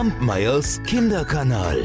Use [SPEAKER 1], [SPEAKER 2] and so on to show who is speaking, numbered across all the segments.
[SPEAKER 1] Kampmeyers Kinderkanal.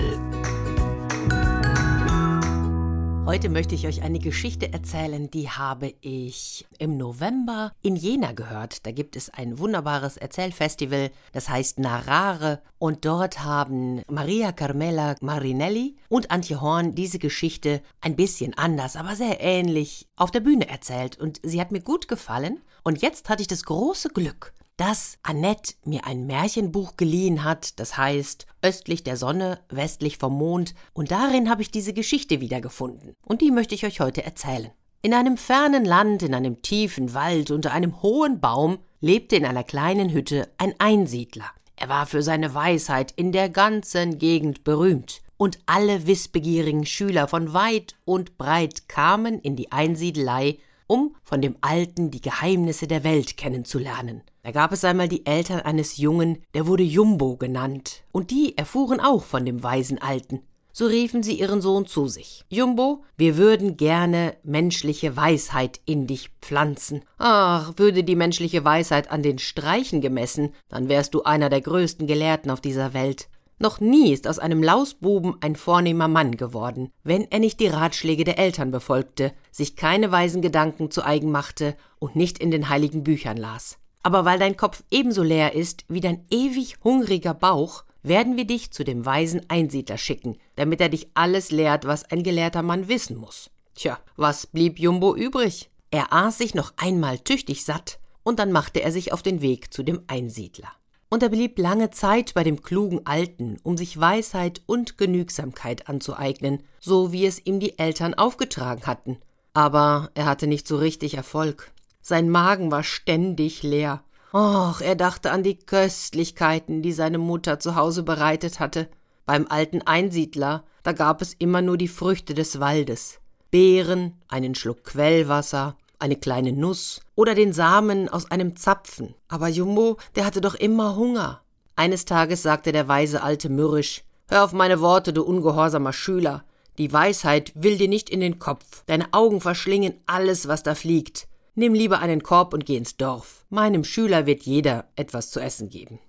[SPEAKER 2] Heute möchte ich euch eine Geschichte erzählen, die habe ich im November in Jena gehört. Da gibt es ein wunderbares Erzählfestival, das heißt Narare. Und dort haben Maria Carmela Marinelli und Antje Horn diese Geschichte ein bisschen anders, aber sehr ähnlich auf der Bühne erzählt. Und sie hat mir gut gefallen. Und jetzt hatte ich das große Glück, dass Annette mir ein Märchenbuch geliehen hat, das heißt Östlich der Sonne, westlich vom Mond, und darin habe ich diese Geschichte wiedergefunden, und die möchte ich euch heute erzählen. In einem fernen Land, in einem tiefen Wald, unter einem hohen Baum, lebte in einer kleinen Hütte ein Einsiedler. Er war für seine Weisheit in der ganzen Gegend berühmt, und alle wissbegierigen Schüler von weit und breit kamen in die Einsiedelei, um von dem Alten die Geheimnisse der Welt kennenzulernen. Da gab es einmal die Eltern eines Jungen, der wurde Jumbo genannt, und die erfuhren auch von dem weisen Alten. So riefen sie ihren Sohn zu sich. Jumbo, wir würden gerne menschliche Weisheit in dich pflanzen. Ach, würde die menschliche Weisheit an den Streichen gemessen, dann wärst du einer der größten Gelehrten auf dieser Welt. Noch nie ist aus einem Lausbuben ein vornehmer Mann geworden, wenn er nicht die Ratschläge der Eltern befolgte, sich keine weisen Gedanken zu eigen machte und nicht in den heiligen Büchern las. Aber weil dein Kopf ebenso leer ist wie dein ewig hungriger Bauch, werden wir dich zu dem weisen Einsiedler schicken, damit er dich alles lehrt, was ein gelehrter Mann wissen muss. Tja, was blieb Jumbo übrig? Er aß sich noch einmal tüchtig satt, und dann machte er sich auf den Weg zu dem Einsiedler. Und er blieb lange Zeit bei dem klugen Alten, um sich Weisheit und Genügsamkeit anzueignen, so wie es ihm die Eltern aufgetragen hatten. Aber er hatte nicht so richtig Erfolg. Sein Magen war ständig leer. Och, er dachte an die Köstlichkeiten, die seine Mutter zu Hause bereitet hatte. Beim alten Einsiedler, da gab es immer nur die Früchte des Waldes. Beeren, einen Schluck Quellwasser, eine kleine Nuss oder den Samen aus einem Zapfen. Aber Jumbo, der hatte doch immer Hunger. Eines Tages sagte der weise Alte mürrisch Hör auf meine Worte, du ungehorsamer Schüler. Die Weisheit will dir nicht in den Kopf. Deine Augen verschlingen alles, was da fliegt. Nimm lieber einen Korb und geh ins Dorf. Meinem Schüler wird jeder etwas zu essen geben.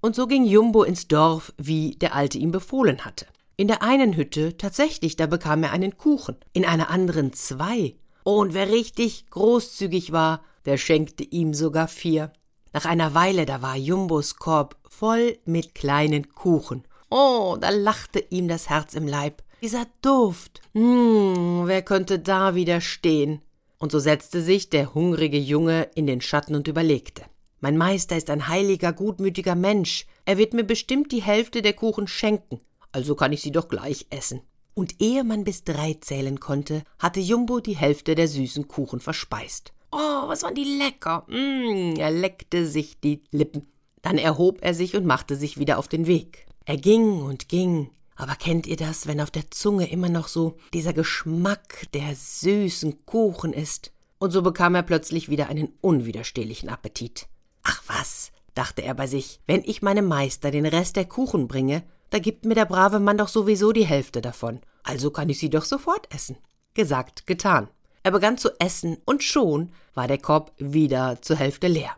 [SPEAKER 2] Und so ging Jumbo ins Dorf, wie der Alte ihm befohlen hatte. In der einen Hütte tatsächlich, da bekam er einen Kuchen, in einer anderen zwei. Und wer richtig großzügig war, der schenkte ihm sogar vier. Nach einer Weile, da war Jumbos Korb voll mit kleinen Kuchen. Oh, da lachte ihm das Herz im Leib. Dieser Duft. Hm, wer könnte da widerstehen? Und so setzte sich der hungrige Junge in den Schatten und überlegte. Mein Meister ist ein heiliger, gutmütiger Mensch. Er wird mir bestimmt die Hälfte der Kuchen schenken. Also kann ich sie doch gleich essen. Und ehe man bis drei zählen konnte, hatte Jumbo die Hälfte der süßen Kuchen verspeist. Oh, was waren die lecker! Mm, er leckte sich die Lippen. Dann erhob er sich und machte sich wieder auf den Weg. Er ging und ging, aber kennt ihr das, wenn auf der Zunge immer noch so dieser Geschmack der süßen Kuchen ist? Und so bekam er plötzlich wieder einen unwiderstehlichen Appetit. Ach was, dachte er bei sich, wenn ich meinem Meister den Rest der Kuchen bringe, da gibt mir der brave Mann doch sowieso die Hälfte davon. Also kann ich sie doch sofort essen. Gesagt, getan. Er begann zu essen und schon war der Korb wieder zur Hälfte leer.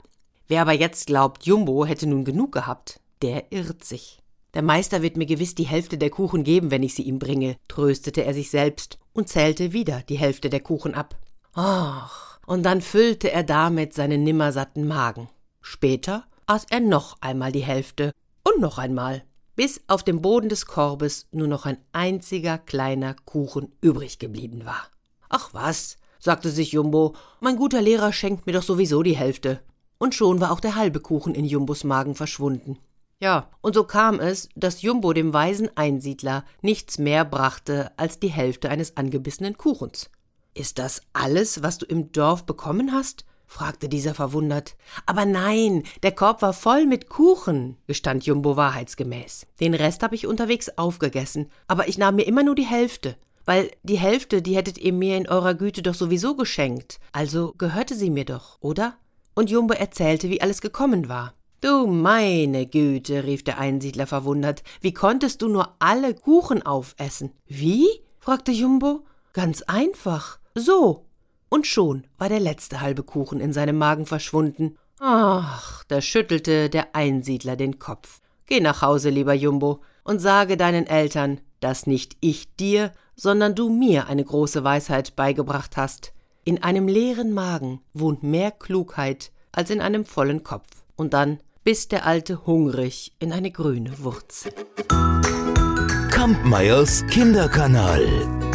[SPEAKER 2] Wer aber jetzt glaubt, Jumbo hätte nun genug gehabt, der irrt sich. Der Meister wird mir gewiss die Hälfte der Kuchen geben, wenn ich sie ihm bringe, tröstete er sich selbst und zählte wieder die Hälfte der Kuchen ab. Ach, und dann füllte er damit seinen nimmersatten Magen. Später aß er noch einmal die Hälfte und noch einmal, bis auf dem Boden des Korbes nur noch ein einziger kleiner Kuchen übrig geblieben war. Ach was, sagte sich Jumbo, mein guter Lehrer schenkt mir doch sowieso die Hälfte. Und schon war auch der halbe Kuchen in Jumbos Magen verschwunden. Ja, und so kam es, dass Jumbo dem weisen Einsiedler nichts mehr brachte als die Hälfte eines angebissenen Kuchens. Ist das alles, was du im Dorf bekommen hast? fragte dieser verwundert. Aber nein, der Korb war voll mit Kuchen, gestand Jumbo wahrheitsgemäß. Den Rest habe ich unterwegs aufgegessen, aber ich nahm mir immer nur die Hälfte, weil die Hälfte, die hättet ihr mir in eurer Güte doch sowieso geschenkt, also gehörte sie mir doch, oder? Und Jumbo erzählte, wie alles gekommen war. Du meine Güte, rief der Einsiedler verwundert, wie konntest du nur alle Kuchen aufessen? Wie? fragte Jumbo. Ganz einfach. So. Und schon war der letzte halbe Kuchen in seinem Magen verschwunden. Ach, da schüttelte der Einsiedler den Kopf. Geh nach Hause, lieber Jumbo, und sage deinen Eltern, dass nicht ich dir, sondern du mir eine große Weisheit beigebracht hast. In einem leeren Magen wohnt mehr Klugheit als in einem vollen Kopf. Und dann biss der Alte hungrig in eine grüne Wurzel.
[SPEAKER 1] Kampmeyers Kinderkanal.